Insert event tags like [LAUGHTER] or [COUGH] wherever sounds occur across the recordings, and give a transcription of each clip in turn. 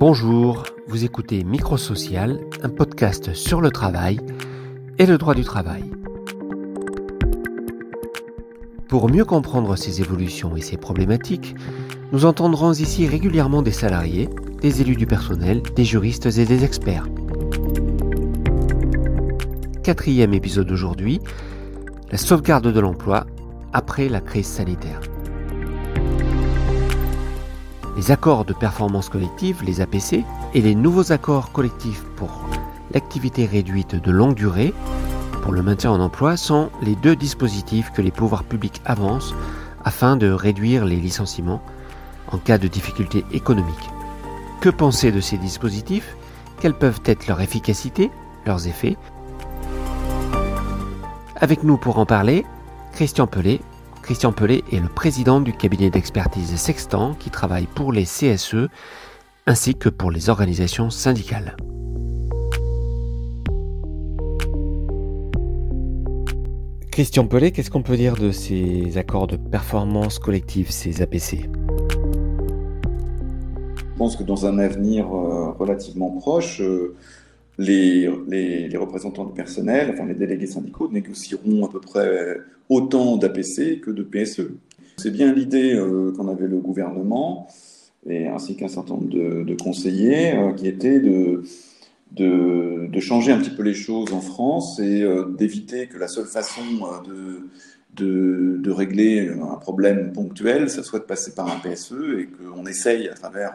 Bonjour, vous écoutez Microsocial, un podcast sur le travail et le droit du travail. Pour mieux comprendre ces évolutions et ces problématiques, nous entendrons ici régulièrement des salariés, des élus du personnel, des juristes et des experts. Quatrième épisode aujourd'hui, la sauvegarde de l'emploi après la crise sanitaire. Les accords de performance collective, les APC, et les nouveaux accords collectifs pour l'activité réduite de longue durée, pour le maintien en emploi, sont les deux dispositifs que les pouvoirs publics avancent afin de réduire les licenciements en cas de difficultés économiques. Que penser de ces dispositifs? Quelles peuvent être leur efficacité, leurs effets? Avec nous pour en parler, Christian Pelé, Christian Pelé est le président du cabinet d'expertise Sextant qui travaille pour les CSE ainsi que pour les organisations syndicales. Christian Pelé, qu'est-ce qu'on peut dire de ces accords de performance collective, ces APC Je pense que dans un avenir euh, relativement proche, les, représentants du personnel, enfin les délégués syndicaux, négocieront à peu près autant d'APC que de PSE. C'est bien l'idée euh, qu'en avait le gouvernement, et ainsi qu'un certain nombre de, conseillers, euh, qui était de, de, changer un petit peu les choses en France et euh, d'éviter que la seule façon de, de, régler un problème ponctuel, ça soit de passer par un PSE et qu'on essaye à travers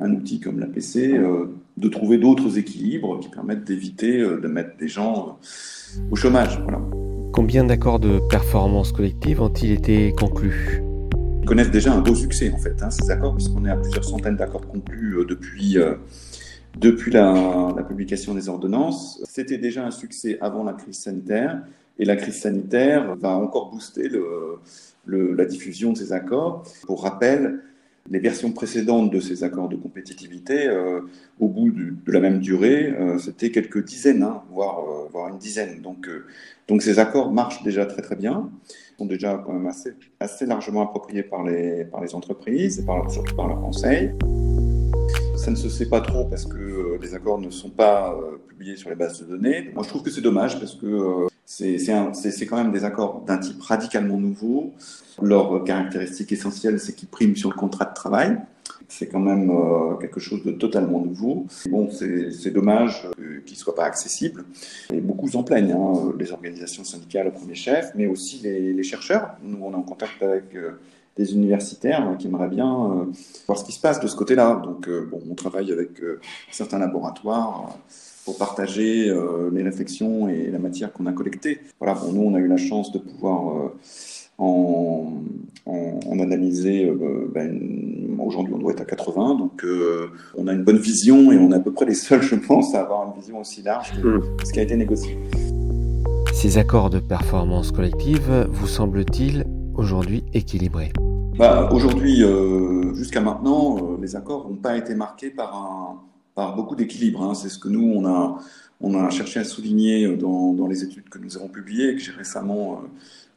un outil comme l'APC, euh, de trouver d'autres équilibres qui permettent d'éviter euh, de mettre des gens euh, au chômage. Combien d'accords de performance collective ont-ils été conclus? Ils connaissent déjà un beau succès en fait, hein, ces accords, puisqu'on est à plusieurs centaines d'accords conclus depuis, depuis la, publication des ordonnances. C'était déjà un succès avant la crise sanitaire, et la crise sanitaire va encore booster le, la diffusion de ces accords. Pour rappel, les versions précédentes de ces accords de compétitivité, euh, au bout de la même durée, euh, c'était quelques dizaines, hein, voire, euh, voire, une dizaine. Donc, donc ces accords marchent déjà très très bien, sont déjà quand même assez, assez largement appropriés par les, par les entreprises et par, surtout par leurs conseils. Ça ne se sait pas trop parce que les accords ne sont pas publiés sur les bases de données. Moi, je trouve que c'est dommage parce que c'est quand même des accords d'un type radicalement nouveau. Leur caractéristique essentielle, c'est qu'ils priment sur le contrat de travail. C'est quand même euh, quelque chose de totalement nouveau. Bon, c'est dommage euh, qu'ils ne soient pas accessibles. Et beaucoup s'en plaignent, hein, les organisations syndicales au premier chef, mais aussi les, chercheurs. Nous, on est en contact avec euh, des universitaires qui aimeraient bien voir ce qui se passe de ce côté-là. Donc, on travaille avec certains laboratoires pour partager euh, les réflexions et la matière qu'on a collectée. Voilà, bon, nous, on a eu la chance de pouvoir euh, en, en, analyser. Euh, ben, aujourd'hui, on doit être à 80, donc on a une bonne vision et on est à peu près les seuls, je pense, à avoir une vision aussi large que hmm. ce qui a été négocié. Ces accords de performance collective vous semblent-ils aujourd'hui équilibrés? Bah, Aujourd'hui, jusqu'à maintenant, les accords n'ont pas été marqués par un par beaucoup d'équilibre. Hein. C'est ce que nous, on a, on a cherché à souligner dans, dans les études que nous avons publiées que j'ai récemment, euh,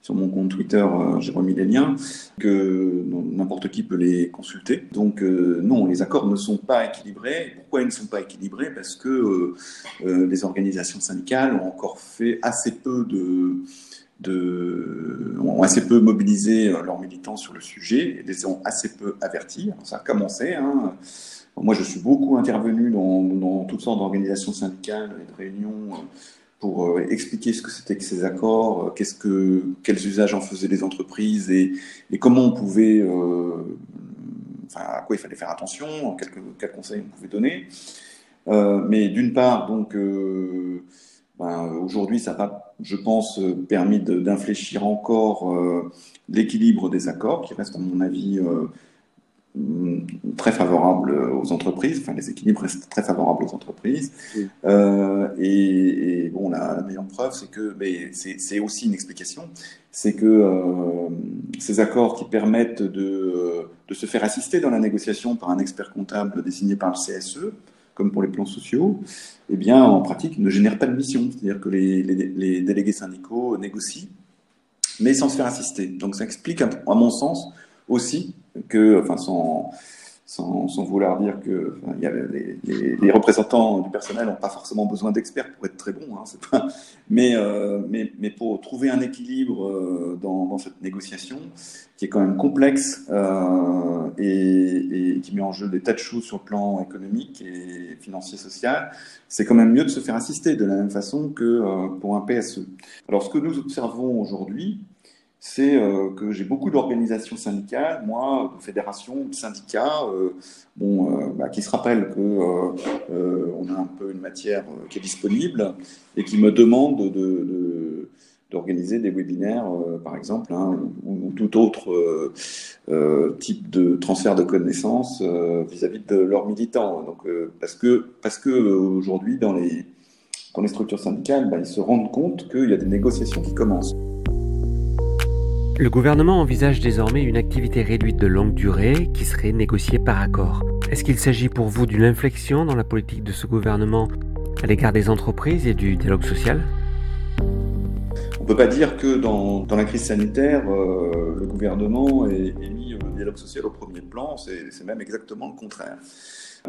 sur mon compte Twitter, euh, j'ai remis les liens, que n'importe qui peut les consulter. Donc euh, non, les accords ne sont pas équilibrés. Pourquoi ils ne sont pas équilibrés? Parce que les organisations syndicales ont encore fait assez peu de... De, ont assez peu mobilisé leurs militants sur le sujet et les ont assez peu avertis. ça a commencé. Hein. Moi, je suis beaucoup intervenu dans, toutes sortes d'organisations syndicales et de réunions euh, pour euh, expliquer ce que c'était que ces accords, euh, quels usages en faisaient les entreprises et, comment on pouvait, enfin, à quoi il fallait faire attention, quels, quels conseils on pouvait donner. mais d'une part, donc, ben, aujourd'hui, ça n'a pas, je pense, permis d'infléchir encore l'équilibre des accords, qui reste, à mon avis, très favorable aux entreprises, enfin les équilibres restent très favorables aux entreprises. Euh, et, bon, la, meilleure preuve, c'est que, mais c'est aussi une explication, c'est que euh, ces accords qui permettent de, de, se faire assister dans la négociation par un expert comptable désigné par le CSE, comme pour les plans sociaux, eh bien, en pratique, ne génèrent pas de mission. C'est-à-dire que les, les, délégués syndicaux négocient, mais sans se faire assister. Donc ça explique, à mon sens, aussi que, enfin, sans, sans, vouloir dire que les, représentants du personnel n'ont pas forcément besoin d'experts pour être très bons. Hein, mais, euh, mais, mais, pour trouver un équilibre euh, dans, cette négociation qui est quand même complexe euh, et, qui met en jeu des tas de choses sur le plan économique et financier social, c'est quand même mieux de se faire assister de la même façon que pour un PSE. Alors ce que nous observons aujourd'hui, c'est euh, que j'ai beaucoup d'organisations syndicales, moi, de fédérations, de syndicats, euh, bon, euh, bah, qui se rappellent qu'on a un peu une matière qui est disponible et qui me demandent d'organiser de, de, des webinaires, par exemple, hein, ou, ou, tout autre type de transfert de connaissances vis-à-vis -vis de leurs militants. Donc, parce que, parce que aujourd'hui, dans les, dans les structures syndicales, bah, ils se rendent compte qu'il y a des négociations qui commencent. Le gouvernement envisage désormais une activité réduite de longue durée qui serait négociée par accord. Est-ce qu'il s'agit pour vous d'une inflexion dans la politique de ce gouvernement à l'égard des entreprises et du dialogue social? On ne peut pas dire que dans, la crise sanitaire, euh, le gouvernement ait, mis le dialogue social au premier plan, c'est même exactement le contraire.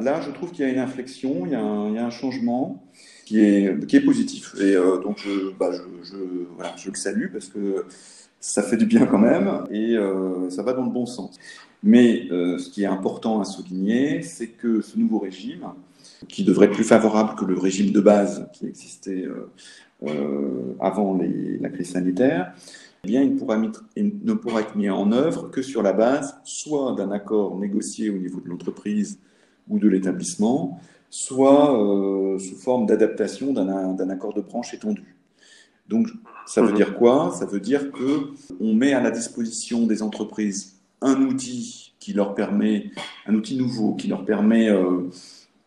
Là, je trouve qu'il y a une inflexion, il y a un, changement qui est, positif. Et euh, donc, bah, je le salue parce que ça fait du bien quand même et euh, ça va dans le bon sens. Mais euh, ce qui est important à souligner, c'est que ce nouveau régime, qui devrait être plus favorable que le régime de base qui existait euh, euh avant les, la crise sanitaire, eh bien, il, pourra, il, ne pourra être mis en œuvre que sur la base soit d'un accord négocié au niveau de l'entreprise ou de l'établissement, soit euh, sous forme d'adaptation d'un accord de branche étendu. Donc, ça veut mhm. dire quoi? Ça veut dire que on met à la disposition des entreprises un outil qui leur permet, un outil nouveau qui leur permet euh,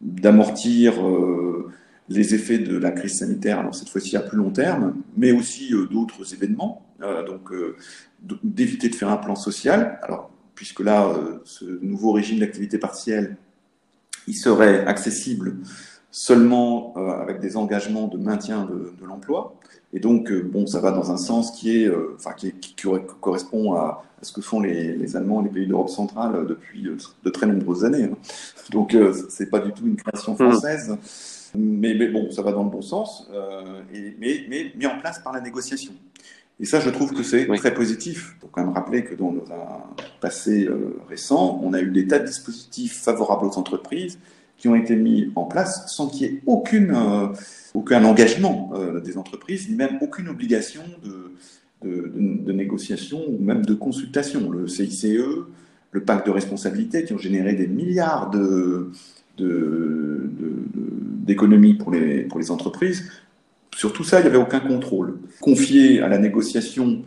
d'amortir euh, les effets de la crise sanitaire, alors cette fois-ci à plus long terme, mais aussi euh, d'autres événements, donc d'éviter de faire un plan social. Alors, puisque là, ce nouveau régime d'activité partielle, il serait accessible seulement avec des engagements de maintien de, de l'emploi. Et donc, euh, bon, ça va dans un sens qui est, euh, enfin, qui, est, qui, correspond à, à, ce que font les, les Allemands, les pays d'Europe centrale euh, depuis de très nombreuses années. Hein. Donc, c'est pas du tout une création mmh. française, mais, mais, bon, ça va dans le bon sens, euh, et, mais, mais mis en place par la négociation. Et ça, je trouve que c'est oui. très positif. Il faut quand même rappeler que dans un passé euh, récent, on a eu des tas de dispositifs favorables aux entreprises qui ont été mis en place sans qu'il y ait aucune, euh, aucun engagement euh, des entreprises, ni même aucune obligation de, de, de, de, négociation ou même de consultation. Le CICE, le pacte de responsabilité qui ont généré des milliards de, d'économies pour les, pour les entreprises. Sur tout ça, il n'y avait aucun contrôle. Confier à la négociation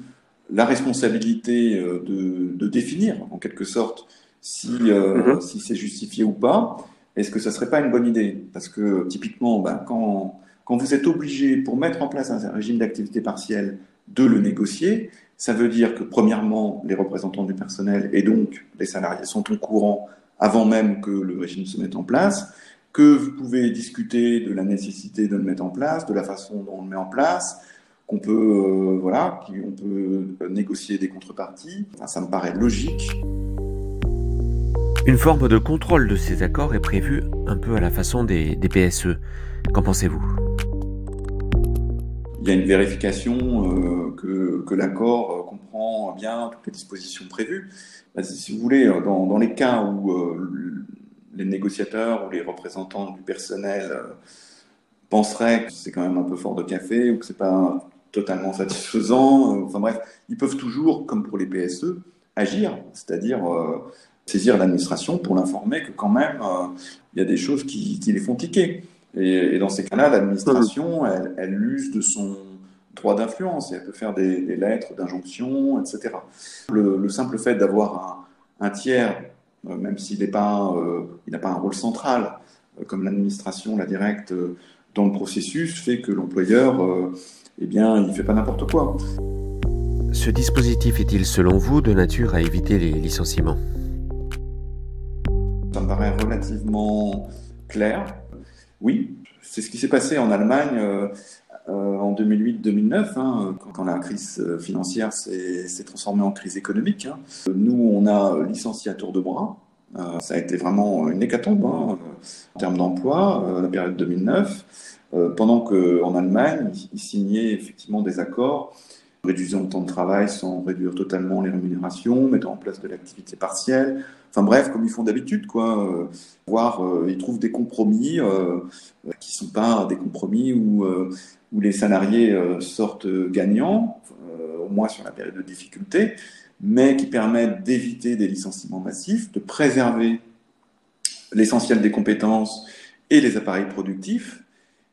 la responsabilité euh, de, de définir, en quelque sorte, si, euh, mm -hmm. si c'est justifié ou pas, est-ce que ça ne serait pas une bonne idée? Parce que typiquement, ben, quand, quand vous êtes obligé, pour mettre en place un régime d'activité partielle, de le négocier, ça veut dire que premièrement, les représentants du personnel et donc les salariés sont au courant avant même que le régime se mette en place, que vous pouvez discuter de la nécessité de le mettre en place, de la façon dont on le met en place, qu'on peut, euh, voilà, qu'on peut négocier des contreparties. Ça me paraît logique. Une forme de contrôle de ces accords est prévue un peu à la façon des, PSE. Qu'en pensez-vous? Il y a une vérification euh, que, l'accord euh, comprend bien toutes les dispositions prévues. Bah, si vous voulez, euh, dans, les cas où les négociateurs ou les représentants du personnel penseraient que c'est quand même un peu fort de café ou que c'est pas totalement satisfaisant, enfin bref, ils peuvent toujours, comme pour les PSE, agir, c'est-à-dire saisir l'administration pour l'informer que quand même euh, il y a des choses qui, qui les font tiquer. Et, et dans ces cas-là, l'administration, elle, elle, use de son droit d'influence et elle peut faire des, des lettres d'injonction, etc. Le, le, simple fait d'avoir un, un, tiers, euh, même s'il pas, euh, il n'a pas un rôle central, euh, comme l'administration, la directe, euh, dans le processus, fait que l'employeur, eh bien, il fait pas n'importe quoi. Ce dispositif est-il, selon vous, de nature à éviter les licenciements? Ça me paraît relativement clair. Oui, c'est ce qui s'est passé en Allemagne euh, euh, en 2008-2009, hein, quand, la crise financière s'est transformée en crise économique. Hein. Nous, on a licencié à tour de bras. ça a été vraiment une hécatombe hein, en termes d'emploi, la période 2009. pendant qu'en Allemagne, ils signaient effectivement des accords réduisant le temps de travail sans réduire totalement les rémunérations, mettant en place de l'activité partielle. Enfin bref, comme ils font d'habitude, quoi. Euh, euh, ils trouvent des compromis euh, qui sont pas des compromis où, où les salariés sortent gagnants, au moins sur la période de difficulté, mais qui permettent d'éviter des licenciements massifs, de préserver l'essentiel des compétences et les appareils productifs,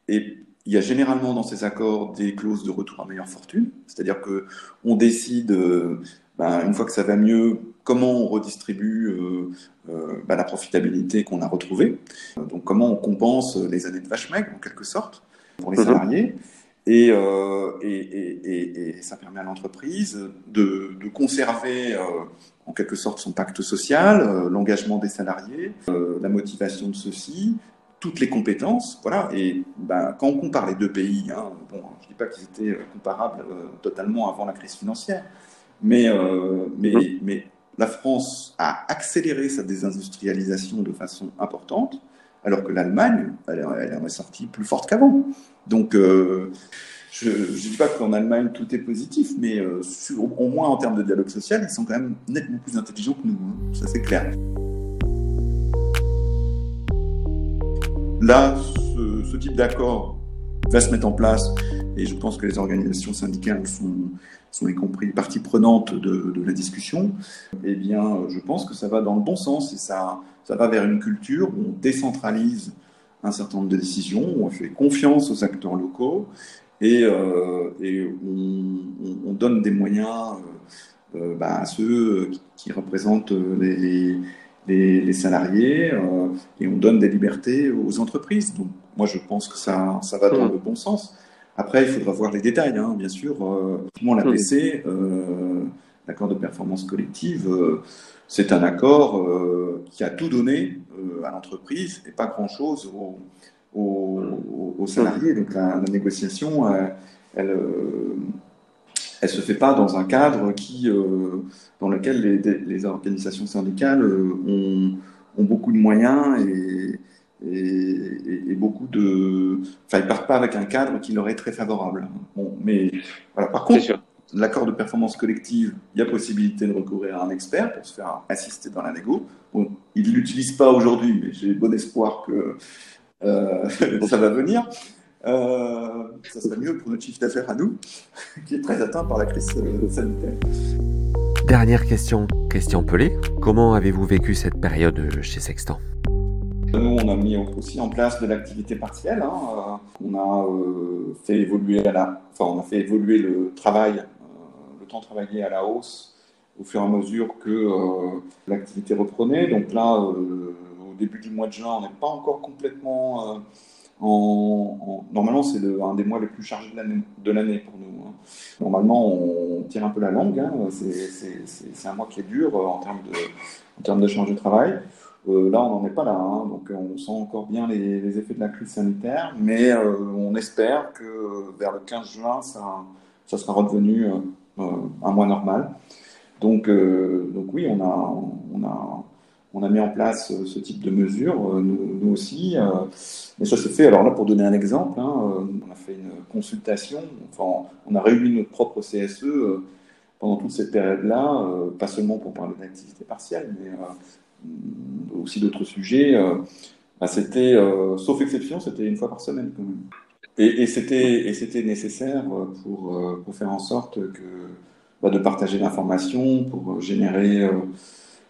et il y a généralement dans ces accords des clauses de retour à meilleure fortune, c'est-à-dire que on décide, euh, ben, une fois que ça va mieux, comment on redistribue euh, euh, ben, la profitabilité qu'on a retrouvée. Donc comment on compense les années de vache maigre, en quelque sorte, pour les mhm. salariés. Et, et, et, ça permet à l'entreprise de, de, conserver en quelque sorte son pacte social, l'engagement des salariés, la motivation de ceux-ci, toutes les compétences, voilà. Et ben, quand on compare les deux pays, hein, bon, je dis pas qu'ils étaient euh, comparables euh, totalement avant la crise financière, mais, euh, mais, mais la France a accéléré sa désindustrialisation de façon importante, alors que l'Allemagne, elle, elle, en est sortie plus forte qu'avant. Donc, je ne dis pas qu'en Allemagne tout est positif, mais au moins en termes de dialogue social, ils sont quand même nettement plus intelligents que nous. Hein. ça c'est clair. Là, ce, type d'accord va se mettre en place et je pense que les organisations syndicales sont, sont y compris partie prenante de, la discussion. Eh bien, je pense que ça va dans le bon sens et ça, ça va vers une culture où on décentralise un certain nombre de décisions, où on fait confiance aux acteurs locaux et, euh, on, donne des moyens euh, euh, bah, à ceux qui, représentent les, salariés euh, et on donne des libertés aux entreprises. Donc moi je pense que ça, ça va dans mmh. le bon sens. Après, il faudra voir les détails, hein, bien sûr. Euh, l'APC, euh, l'accord de performance collective, euh, c'est un accord qui a tout donné à l'entreprise et pas grand-chose aux, salariés. Donc la, négociation, elle, elle se fait pas dans un cadre qui, euh, dans lequel les, les, organisations syndicales euh, ont, ont, beaucoup de moyens et, et, et, beaucoup de. Enfin, ils partent pas avec un cadre qui leur est très favorable. Bon, mais voilà. Par contre, l'accord de performance collective, il y a possibilité de recourir à un expert pour se faire assister dans la négo. Bon, ils l'utilisent pas aujourd'hui, mais j'ai bon espoir que euh, [LAUGHS] ça va venir. Euh, ça serait mieux pour notre chiffre d'affaires à nous, [LAUGHS] qui est très atteint par la crise euh, sanitaire. Dernière question, question Pelé. Comment avez-vous vécu cette période chez Sextant? Nous, on a mis aussi en place de l'activité partielle. Hein. On a euh, fait évoluer la, enfin, on a fait évoluer le travail, le temps travaillé à la hausse au fur et à mesure que l'activité reprenait. Donc là, au début du mois de juin, on n'est pas encore complètement normalement, c'est un des mois les plus chargés de l'année pour nous. Hein. Normalement, on tire un peu la langue. Hein. C'est un mois qui est dur euh, en termes de, en termes de charge de travail. Euh, là, on n'en est pas là. Hein. Donc, on sent encore bien les, effets de la crise sanitaire. Mais euh, on espère que vers le 15 juin, ça, ça sera redevenu un mois normal. Donc, donc oui, on a, on a on a mis en place euh, ce type de mesures, euh, nous, aussi. Euh, mais ça s'est fait, alors là, pour donner un exemple, hein, on a fait une consultation, enfin, on a réuni notre propre CSE pendant toute cette période-là, pas seulement pour parler d'activité partielle, mais aussi d'autres sujets. Bah, c'était, sauf exception, c'était une fois par semaine quand même. Et, c'était nécessaire pour, pour, faire en sorte que, bah, de partager l'information, pour générer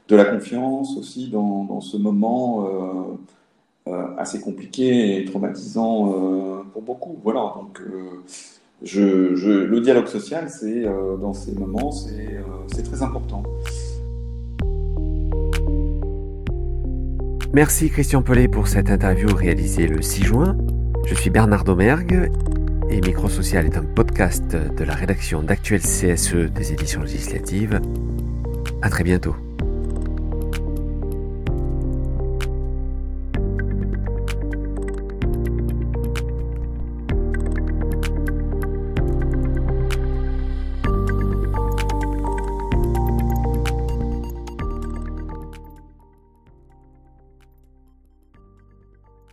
de la confiance aussi dans, dans ce moment euh, euh, assez compliqué et traumatisant euh, pour beaucoup. Voilà, donc je, le dialogue social, c'est dans ces moments, c'est très important. Merci Christian Pellet pour cette interview réalisée le 6 juin. Je suis Bernard Domergue et Microsocial est un podcast de la rédaction d'Actuel CSE des éditions législatives. À très bientôt.